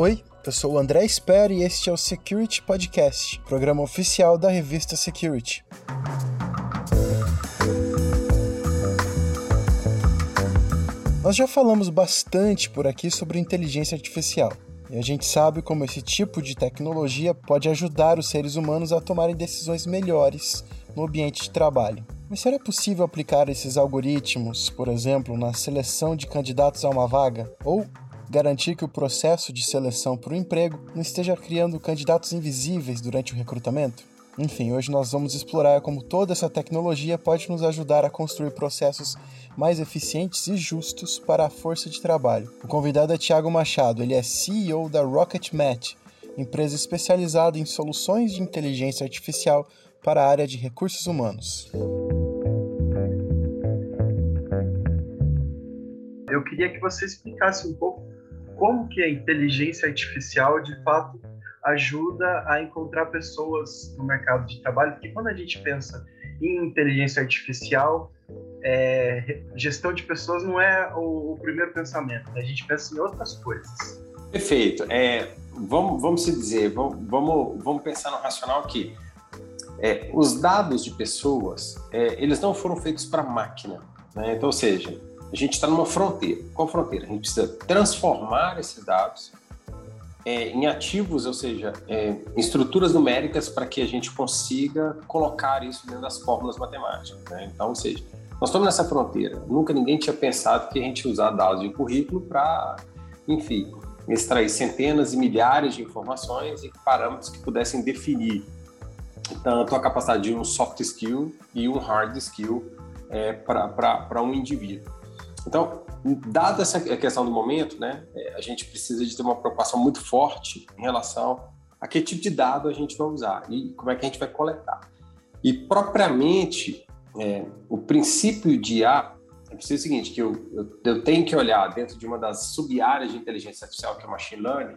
Oi, eu sou o André Sper e este é o Security Podcast, programa oficial da revista Security. Nós já falamos bastante por aqui sobre inteligência artificial. E a gente sabe como esse tipo de tecnologia pode ajudar os seres humanos a tomarem decisões melhores no ambiente de trabalho. Mas será possível aplicar esses algoritmos, por exemplo, na seleção de candidatos a uma vaga? Ou garantir que o processo de seleção para o emprego não esteja criando candidatos invisíveis durante o recrutamento? Enfim, hoje nós vamos explorar como toda essa tecnologia pode nos ajudar a construir processos mais eficientes e justos para a força de trabalho. O convidado é Tiago Machado, ele é CEO da RocketMatch, empresa especializada em soluções de inteligência artificial para a área de recursos humanos. Eu queria que você explicasse um pouco como que a inteligência artificial de fato ajuda a encontrar pessoas no mercado de trabalho, porque quando a gente pensa em inteligência artificial, é, gestão de pessoas não é o, o, primeiro pensamento, né? a gente pensa em outras coisas. Perfeito. É, vamos, vamos se dizer, vamos, vamos, pensar no racional aqui. É, os dados de pessoas, é, eles não foram feitos para máquina. Né? Então, ou seja, a gente está numa fronteira. Qual fronteira? A gente precisa transformar esses dados é, em ativos, ou seja, é, em estruturas numéricas para que a gente consiga colocar isso dentro das fórmulas matemáticas. Né? Então, ou seja, nós estamos nessa fronteira. Nunca ninguém tinha pensado que a gente usar dados de currículo para, enfim, extrair centenas e milhares de informações e parâmetros que pudessem definir tanto a capacidade de um soft skill e um hard skill é, para um indivíduo. Então, dada essa questão do momento, né, é, a gente precisa de ter uma preocupação muito forte em relação a que tipo de dado a gente vai usar e como é que a gente vai coletar. E propriamente, é, o princípio de IA é o seguinte, que eu, eu, eu, tenho que olhar dentro de uma das sub-áreas de inteligência artificial, que é o machine learning,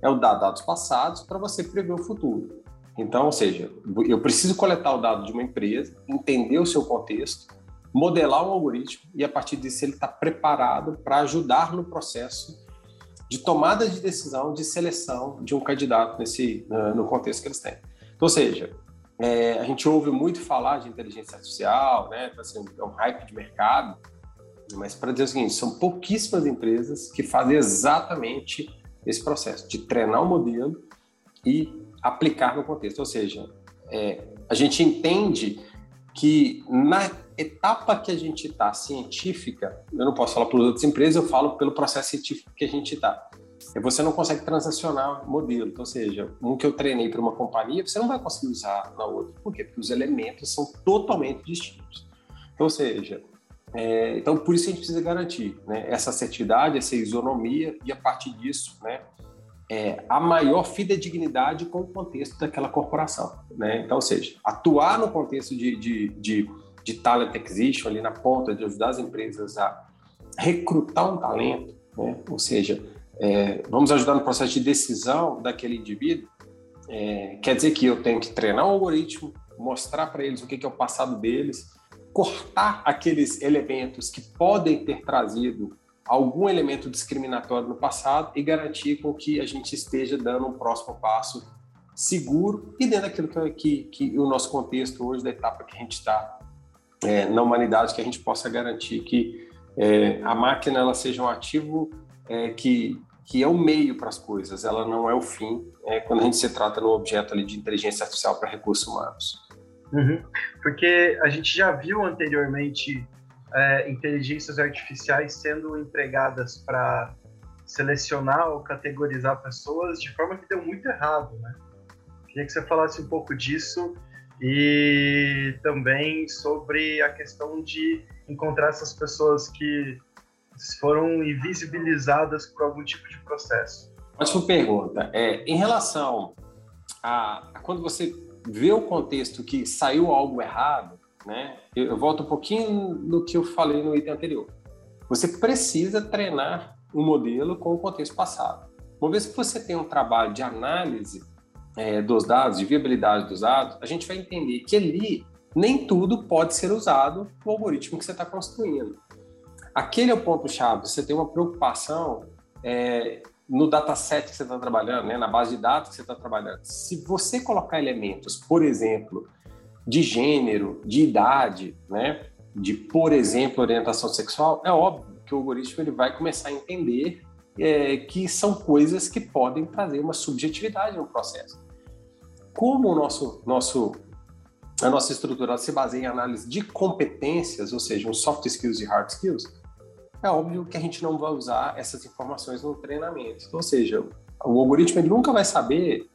é o dado dados passados para você prever o futuro. Então, ou seja, eu preciso coletar o dado de uma empresa, entender o seu contexto, modelar um algoritmo e, a partir disso, ele está preparado para ajudar no processo de tomada de decisão, de seleção de um candidato nesse, no contexto que eles têm. Então, ou seja, é, a gente ouve muito falar de inteligência artificial, né? Assim, é um hype de mercado, mas para dizer o seguinte, são pouquíssimas empresas que fazem exatamente esse processo de treinar o um modelo e aplicar no contexto. Ou seja, é, a gente entende que na etapa que a gente está científica, eu não posso falar para outras empresas, eu falo pelo processo científico que a gente está. Você não consegue transacionar modelo, então, ou seja, um que eu treinei para uma companhia, você não vai conseguir usar na outra. Por quê? Porque os elementos são totalmente distintos. Então, ou seja, é, então por isso a gente precisa garantir né, essa assertividade, essa isonomia e a partir disso, né, é, a maior fidedignidade com o contexto daquela corporação. Né? Então, ou seja, atuar no contexto de, de, de, de talent acquisition, ali na ponta, de ajudar as empresas a recrutar um talento, né? ou seja, é, vamos ajudar no processo de decisão daquele indivíduo, é, quer dizer que eu tenho que treinar um algoritmo, mostrar para eles o que é o passado deles, cortar aqueles elementos que podem ter trazido algum elemento discriminatório no passado e garantir com que a gente esteja dando um próximo passo seguro e dentro daquilo que, que, que o nosso contexto hoje, da etapa que a gente está é, na humanidade, que a gente possa garantir que é, a máquina ela seja um ativo é, que, que é o meio para as coisas, ela não é o fim, é, quando a gente se trata no objeto ali de inteligência artificial para recursos humanos. Uhum. Porque a gente já viu anteriormente é, inteligências artificiais sendo empregadas para selecionar ou categorizar pessoas de forma que deu muito errado, né? Queria que você falasse um pouco disso e também sobre a questão de encontrar essas pessoas que foram invisibilizadas por algum tipo de processo. Ótima pergunta. É, em relação a, a quando você vê o contexto que saiu algo errado, né? Eu, eu volto um pouquinho no que eu falei no item anterior. Você precisa treinar um modelo com o contexto passado. Uma vez que você tem um trabalho de análise é, dos dados, de viabilidade dos dados, a gente vai entender que ali nem tudo pode ser usado no algoritmo que você está construindo. Aquele é o ponto-chave. Você tem uma preocupação é, no dataset que você está trabalhando, né, na base de dados que você está trabalhando, se você colocar elementos, por exemplo, de gênero, de idade, né, de, por exemplo, orientação sexual, é óbvio que o algoritmo ele vai começar a entender é, que são coisas que podem trazer uma subjetividade no processo. Como o nosso, nosso, a nossa estrutura se baseia em análise de competências, ou seja, um soft skills e hard skills, é óbvio que a gente não vai usar essas informações no treinamento. Ou seja, o algoritmo ele nunca vai saber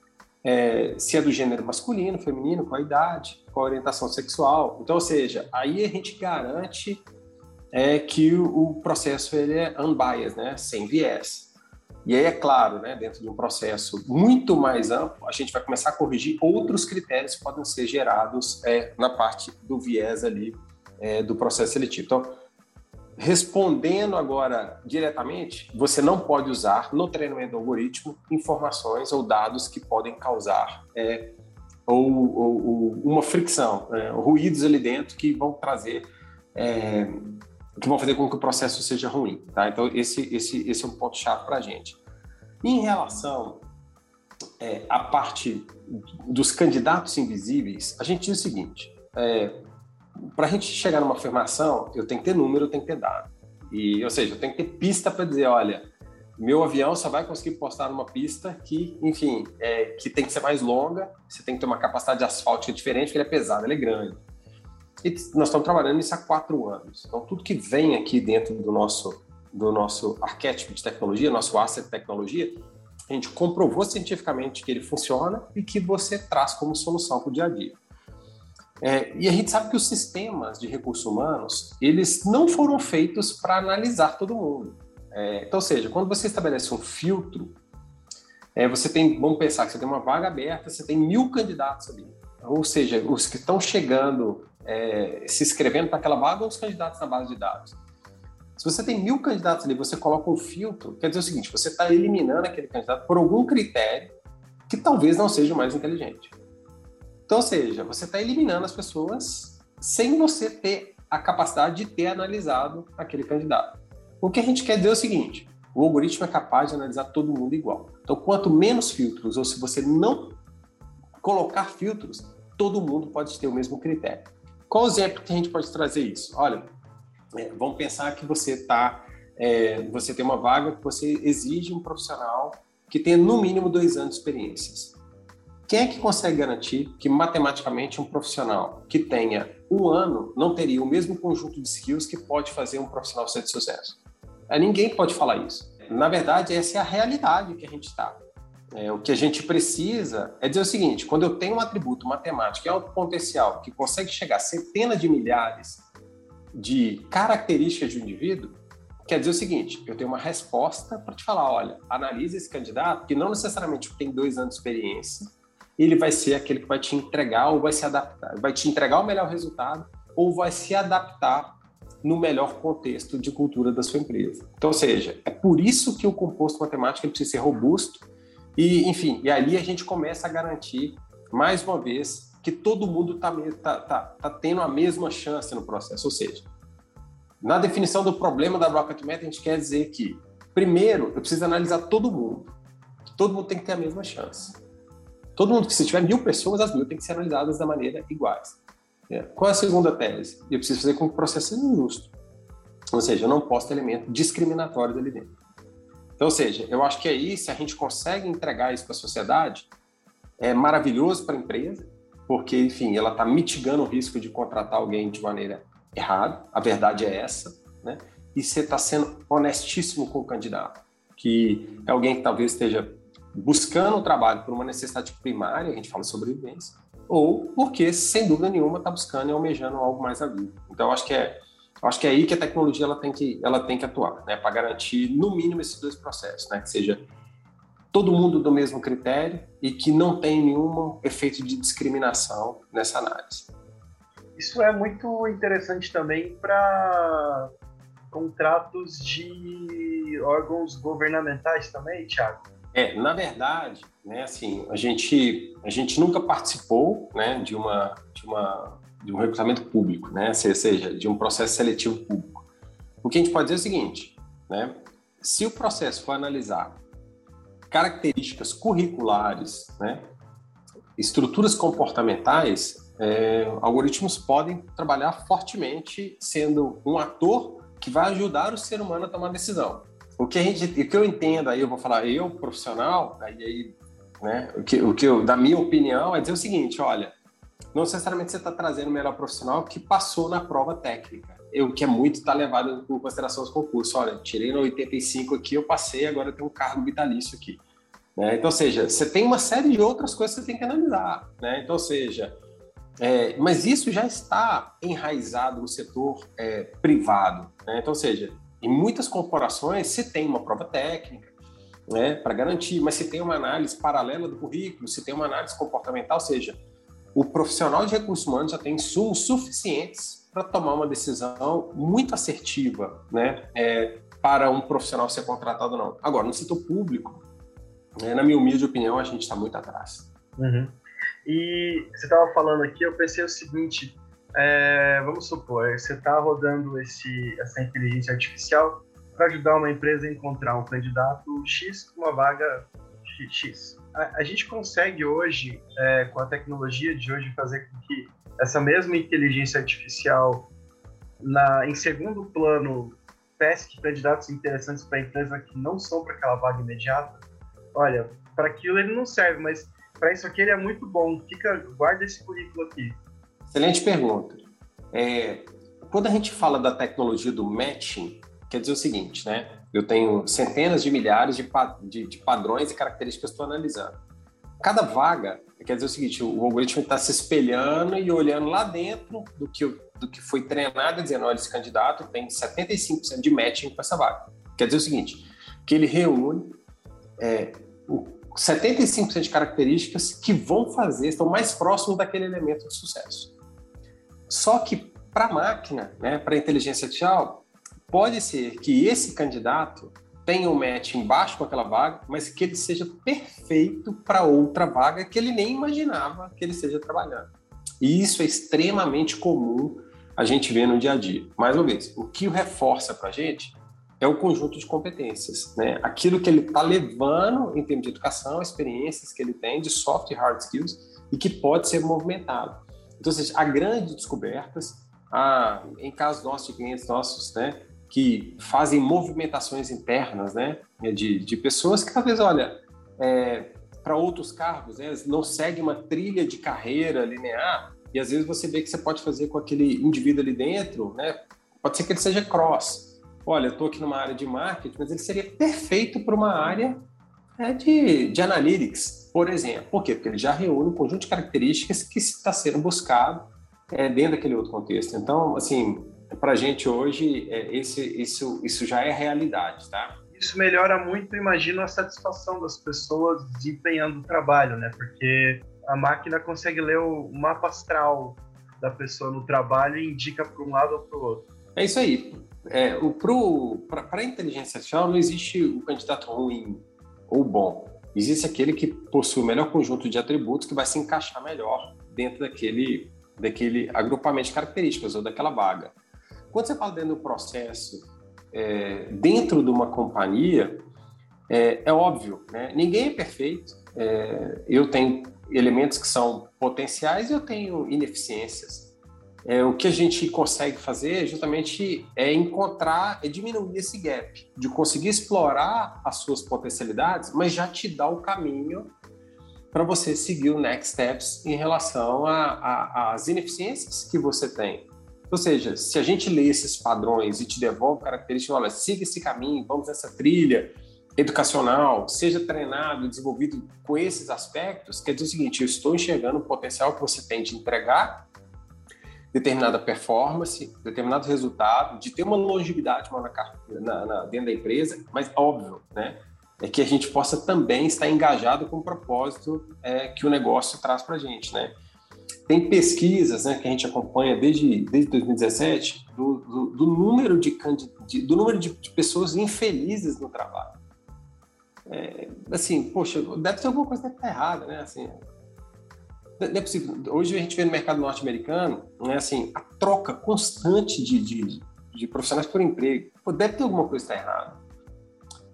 é, se é do gênero masculino, feminino, qual a idade, qual a orientação sexual. Então, ou seja, aí a gente garante é, que o, o processo ele é unbiased, né, sem viés. E aí, é claro, né, dentro de um processo muito mais amplo, a gente vai começar a corrigir outros critérios que podem ser gerados é, na parte do viés ali é, do processo seletivo. Então, Respondendo agora diretamente, você não pode usar no treinamento do algoritmo informações ou dados que podem causar é, ou, ou, ou, uma fricção, é, ruídos ali dentro que vão trazer, é, que vão fazer com que o processo seja ruim. Tá? Então, esse, esse, esse é um ponto chave para a gente. Em relação é, à parte dos candidatos invisíveis, a gente diz o seguinte: é, para a gente chegar numa afirmação, eu tenho que ter número, eu tenho que ter dado. E, ou seja, eu tenho que ter pista para dizer, olha, meu avião só vai conseguir postar numa pista que, enfim, é, que tem que ser mais longa, você tem que ter uma capacidade de asfáltica diferente, porque ele é pesado, ele é grande. E nós estamos trabalhando nisso há quatro anos. Então, tudo que vem aqui dentro do nosso, do nosso arquétipo de tecnologia, nosso asset de tecnologia, a gente comprovou cientificamente que ele funciona e que você traz como solução para o dia a dia. É, e a gente sabe que os sistemas de recursos humanos, eles não foram feitos para analisar todo mundo. É, então, ou seja, quando você estabelece um filtro, é, você tem, vamos pensar que você tem uma vaga aberta, você tem mil candidatos ali. Ou seja, os que estão chegando, é, se inscrevendo para aquela vaga ou os candidatos na base de dados. Se você tem mil candidatos ali, você coloca um filtro, quer dizer o seguinte, você está eliminando aquele candidato por algum critério que talvez não seja o mais inteligente. Então, ou seja, você está eliminando as pessoas sem você ter a capacidade de ter analisado aquele candidato. O que a gente quer dizer é o seguinte: o algoritmo é capaz de analisar todo mundo igual. Então, quanto menos filtros, ou se você não colocar filtros, todo mundo pode ter o mesmo critério. Qual o exemplo que a gente pode trazer isso? Olha, é, vamos pensar que você está, é, você tem uma vaga que você exige um profissional que tenha no mínimo dois anos de experiências. Quem é que consegue garantir que matematicamente um profissional que tenha um ano não teria o mesmo conjunto de skills que pode fazer um profissional ser de sucesso? É, ninguém pode falar isso. Na verdade, essa é a realidade que a gente está. É, o que a gente precisa é dizer o seguinte: quando eu tenho um atributo matemático e alto potencial que consegue chegar a centenas de milhares de características de um indivíduo, quer dizer o seguinte: eu tenho uma resposta para te falar, olha, analise esse candidato que não necessariamente tem dois anos de experiência, ele vai ser aquele que vai te entregar ou vai se adaptar, vai te entregar o melhor resultado ou vai se adaptar no melhor contexto de cultura da sua empresa. Então, ou seja, é por isso que o composto matemático precisa ser robusto e, enfim, e ali a gente começa a garantir, mais uma vez, que todo mundo está tá, tá, tá tendo a mesma chance no processo. Ou seja, na definição do problema da Rocket Math, a gente quer dizer que, primeiro, eu preciso analisar todo mundo. Todo mundo tem que ter a mesma chance. Todo mundo se tiver mil pessoas, as mil têm que ser analisadas da maneira iguais. É. Qual é a segunda tese? Eu preciso fazer com que o processo seja justo. Ou seja, eu não posso ter elemento discriminatório ali dentro. Então, ou seja, eu acho que aí, se a gente consegue entregar isso para a sociedade, é maravilhoso para a empresa, porque, enfim, ela está mitigando o risco de contratar alguém de maneira errada, a verdade é essa, né? E você está sendo honestíssimo com o candidato, que é alguém que talvez esteja buscando o trabalho por uma necessidade primária, a gente fala sobre vivência, ou porque, sem dúvida nenhuma, está buscando e almejando algo mais a vida. Então, acho que é acho que é aí que a tecnologia ela tem que ela tem que atuar, né, para garantir no mínimo esses dois processos, né, que seja todo mundo do mesmo critério e que não tem nenhum efeito de discriminação nessa análise. Isso é muito interessante também para contratos de órgãos governamentais também, Thiago. É, na verdade, né, assim, a gente, a gente nunca participou, né, de uma, de uma, de um recrutamento público, né, seja, de um processo seletivo público. O que a gente pode dizer é o seguinte, né, se o processo for analisar características curriculares, né, estruturas comportamentais, é, algoritmos podem trabalhar fortemente sendo um ator que vai ajudar o ser humano a tomar decisão. O que a gente, o que eu entendo aí, eu vou falar eu profissional, aí, aí né, o que, o que eu, da minha opinião é dizer o seguinte, olha, não necessariamente você está trazendo o melhor profissional que passou na prova técnica. O que é muito está levado em consideração os concursos. Olha, tirei no 85 aqui, eu passei, agora eu tenho um cargo vitalício aqui. Né? Então, ou seja, você tem uma série de outras coisas que você tem que analisar. Né? Então, ou seja, é, mas isso já está enraizado no setor é, privado. Né? Então, ou seja, em muitas corporações se tem uma prova técnica né, para garantir, mas se tem uma análise paralela do currículo, se tem uma análise comportamental, ou seja, o profissional de recursos humanos já tem insumos suficientes para tomar uma decisão muito assertiva né, é, para um profissional ser contratado ou não. Agora, no setor público, é, na minha humilde opinião, a gente está muito atrás. Uhum. E você estava falando aqui, eu pensei o seguinte: é, vamos supor, você está rodando esse, essa inteligência artificial para ajudar uma empresa a encontrar um candidato X com uma vaga X. A, gente consegue hoje, é, com a tecnologia de hoje, fazer com que essa mesma inteligência artificial, na, em segundo plano, pesque candidatos interessantes para a empresa que não são para aquela vaga imediata? olha, para aquilo ele não serve, mas para isso aqui ele é muito bom. Fica, guarda esse currículo aqui. Excelente pergunta. É, quando a gente fala da tecnologia do matching, quer dizer o seguinte, né? Eu tenho centenas de milhares de, de, de padrões e características que estou analisando. Cada vaga, quer dizer o seguinte, o algoritmo está se espelhando e olhando lá dentro do que, do que foi treinado, dizendo, olha, esse candidato tem 75% de matching com essa vaga. Quer dizer o seguinte, que ele reúne é, 75% de características que vão fazer, estão mais próximos daquele elemento de sucesso. Só que para a máquina, né, para a inteligência artificial, pode ser que esse candidato tenha um match embaixo com aquela vaga, mas que ele seja perfeito para outra vaga que ele nem imaginava que ele esteja trabalhando. E isso é extremamente comum a gente ver no dia a dia. Mais uma vez, o que reforça para a gente é o conjunto de competências, né? Aquilo que ele está levando em termos de educação, experiências que ele tem de soft e hard skills e que pode ser movimentado. Então, seja, há grandes descobertas, em casos nossos de clientes nossos, né, que fazem movimentações internas, né, de, de pessoas que talvez, olha, é, para outros cargos, né, não seguem uma trilha de carreira linear e às vezes você vê que você pode fazer com aquele indivíduo ali dentro, né, pode ser que ele seja cross, olha, eu estou aqui numa área de marketing, mas ele seria perfeito para uma área é, de, de analytics, por exemplo. Por quê? Porque ele já reúne um conjunto de características que está sendo buscado é, dentro daquele outro contexto. Então, assim, para a gente hoje, é, esse, isso, isso já é realidade, tá? Isso melhora muito, imagino, a satisfação das pessoas desempenhando o trabalho, né? Porque a máquina consegue ler o mapa astral da pessoa no trabalho e indica para um lado ou para o outro. É isso aí. É, para a inteligência artificial não existe o candidato ruim ou bom. Existe aquele que possui o melhor conjunto de atributos que vai se encaixar melhor dentro daquele, daquele agrupamento de características ou daquela vaga. Quando você fala dentro do processo, é, dentro de uma companhia, é, é óbvio, né? ninguém é perfeito. É, eu tenho elementos que são potenciais e eu tenho ineficiências é, o que a gente consegue fazer justamente é encontrar, é diminuir esse gap, de conseguir explorar as suas potencialidades, mas já te dá o caminho para você seguir o next steps em relação às ineficiências que você tem. Ou seja, se a gente lê esses padrões e te devolve características, olha, siga esse caminho, vamos nessa trilha educacional, seja treinado, desenvolvido com esses aspectos, quer dizer o seguinte, eu estou enxergando o potencial que você tem de entregar determinada performance, determinado resultado, de ter uma longevidade na, na, dentro da empresa, mas óbvio, né? É que a gente possa também estar engajado com o propósito é, que o negócio traz para a gente, né? Tem pesquisas né, que a gente acompanha desde, desde 2017 do, do, do número, de, de, do número de, de pessoas infelizes no trabalho. É, assim, poxa, deve ter alguma coisa que tá errada, né? Assim, não é possível. Hoje a gente vê no mercado norte-americano, né, assim, a troca constante de, de, de, profissionais por emprego. Pô, deve ter alguma coisa que está errada.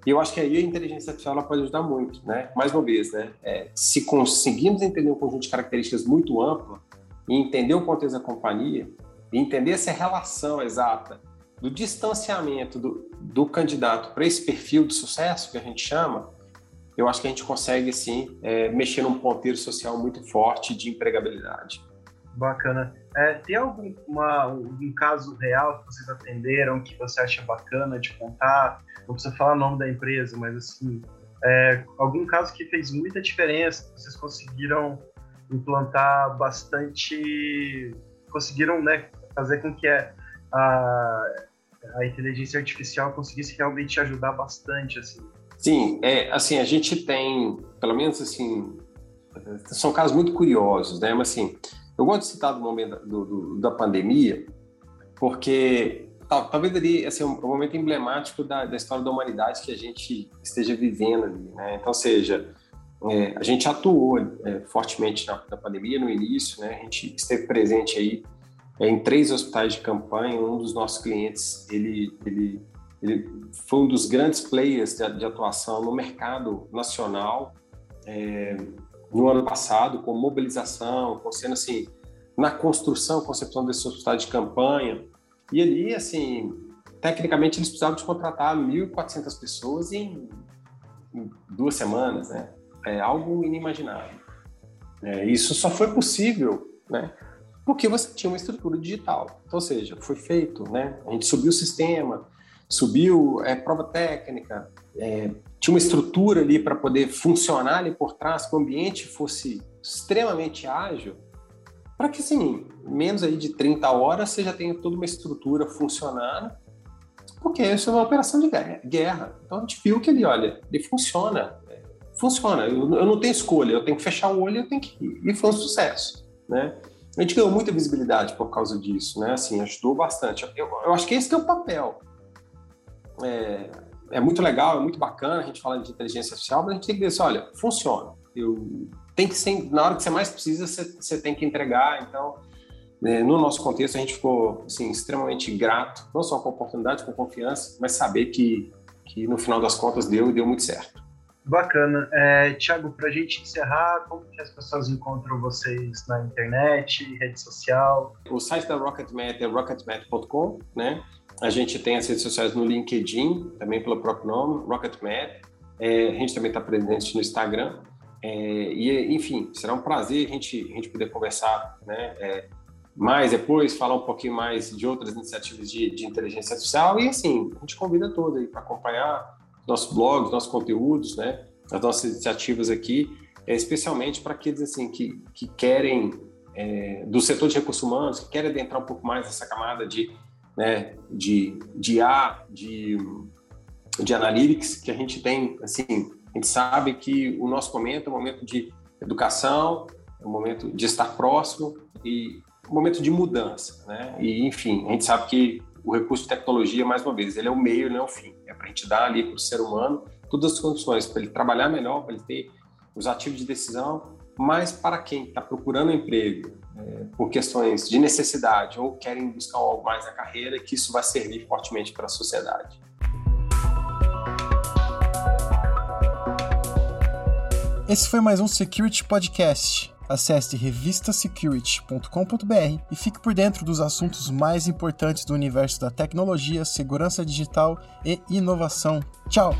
E eu acho que aí a inteligência artificial ela pode ajudar muito, né? Mais uma vez, né? É, se conseguirmos entender um conjunto de características muito amplo e entender o contexto da companhia, e entender essa relação exata do distanciamento do, do candidato para esse perfil de sucesso que a gente chama, eu acho que a gente consegue, sim, é, mexer num ponteiro social muito forte de empregabilidade. Bacana. É, tem algum uma, um caso real que vocês atenderam que você acha bacana de contar? Não precisa falar o nome da empresa, mas assim, é, algum caso que fez muita diferença, vocês conseguiram implantar bastante, conseguiram né, fazer com que a, a inteligência artificial conseguisse realmente ajudar bastante, assim. Sim, é, assim, a gente tem, pelo menos assim, são casos muito curiosos, né? Mas assim, eu gosto de citar do momento do, do, da pandemia, porque talvez ali assim, um, momento emblemático da, da, história da humanidade que a gente esteja vivendo ali, né? Então, seja, é, a gente atuou é, fortemente na, na, pandemia no início, né? A gente esteve presente aí é, em três hospitais de campanha. Um dos nossos clientes, ele, ele, ele foi um dos grandes players de, de atuação no mercado nacional é, no ano passado, com mobilização, com sendo assim, na construção, concepção desse hospital de campanha. E ali, assim, tecnicamente eles precisavam de contratar 1.400 pessoas em, duas semanas, né? É algo inimaginável. É, isso só foi possível, né? Porque você tinha uma estrutura digital. Então, ou seja, foi feito, né? A gente subiu o sistema, subiu é, prova técnica, é, tinha uma estrutura ali para poder funcionar ali por trás, que o ambiente fosse extremamente ágil, para que, assim, menos aí de 30 horas você já tenha toda uma estrutura funcionando, porque isso é uma operação de guerra. Então a gente viu que olha, ele funciona, funciona. Eu, eu não tenho escolha, eu tenho que fechar o olho, eu tenho que ir. E foi um sucesso, né? A gente ganhou muita visibilidade por causa disso, né? Assim, ajudou bastante. Eu, eu acho que esse que é o papel. É, é muito legal, é muito bacana a gente falar de inteligência artificial, mas a gente tem que dizer, olha, funciona. Eu tem que ser, na hora que você mais precisa, você, você tem que entregar. Então, né, no nosso contexto, a gente ficou assim, extremamente grato, não só com a oportunidade, com confiança, mas saber que, que no final das contas deu e deu muito certo. Bacana. É, Tiago, para a gente encerrar, como que as pessoas encontram vocês na internet, rede social? O site da RocketMath é rocketmath.com, né? A gente tem as redes sociais no LinkedIn, também pelo próprio nome, RocketMath. É, a gente também está presente no Instagram. É, e, enfim, será um prazer a gente, a gente poder conversar né, é, mais depois, falar um pouquinho mais de outras iniciativas de, de inteligência artificial. E, assim, a gente convida todo aí para acompanhar nossos blogs, nossos conteúdos, né, as nossas iniciativas aqui, é, especialmente para aqueles assim, que, que querem, é, do setor de recursos humanos, que querem adentrar um pouco mais nessa camada de né, de, de A, de, de analytics, que a gente tem, assim, a gente sabe que o nosso momento é um momento de educação, é um momento de estar próximo e um momento de mudança, né? E, enfim, a gente sabe que o recurso de tecnologia, mais uma vez, ele é o meio, não é o fim. É para a gente dar ali para o ser humano todas as condições para ele trabalhar melhor, para ele ter os ativos de decisão, mas para quem está procurando emprego, é, por questões de necessidade ou querem buscar algo mais na carreira, que isso vai servir fortemente para a sociedade. Esse foi mais um Security Podcast. Acesse revistasecurity.com.br e fique por dentro dos assuntos mais importantes do universo da tecnologia, segurança digital e inovação. Tchau!